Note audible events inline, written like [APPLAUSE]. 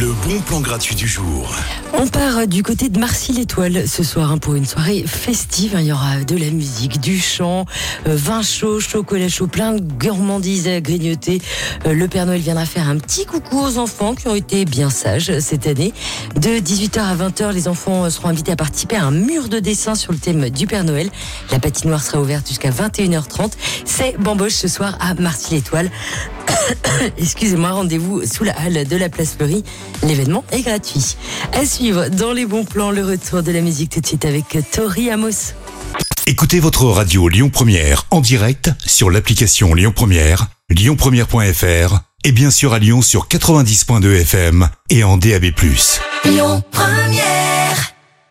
Le bon plan gratuit du jour. On part du côté de Marcy-l'Étoile ce soir hein, pour une soirée festive. Il y aura de la musique, du chant, euh, vin chaud, chocolat chaud, plein de gourmandises à grignoter. Euh, le Père Noël viendra faire un petit coucou aux enfants qui ont été bien sages cette année. De 18h à 20h, les enfants seront invités à participer à un mur de dessin sur le thème du Père Noël. La patinoire sera ouverte jusqu'à 21h30. C'est Bamboche ce soir à Marcy-l'Étoile. [COUGHS] Excusez-moi, rendez-vous sous la halle de la place Fleury. L'événement est gratuit. À suivre dans les bons plans le retour de la musique tout de suite avec Tori Amos. Écoutez votre radio Lyon Première en direct sur l'application Lyon Première, lyonpremière.fr et bien sûr à Lyon sur 90.2 FM et en DAB+. Lyon Première.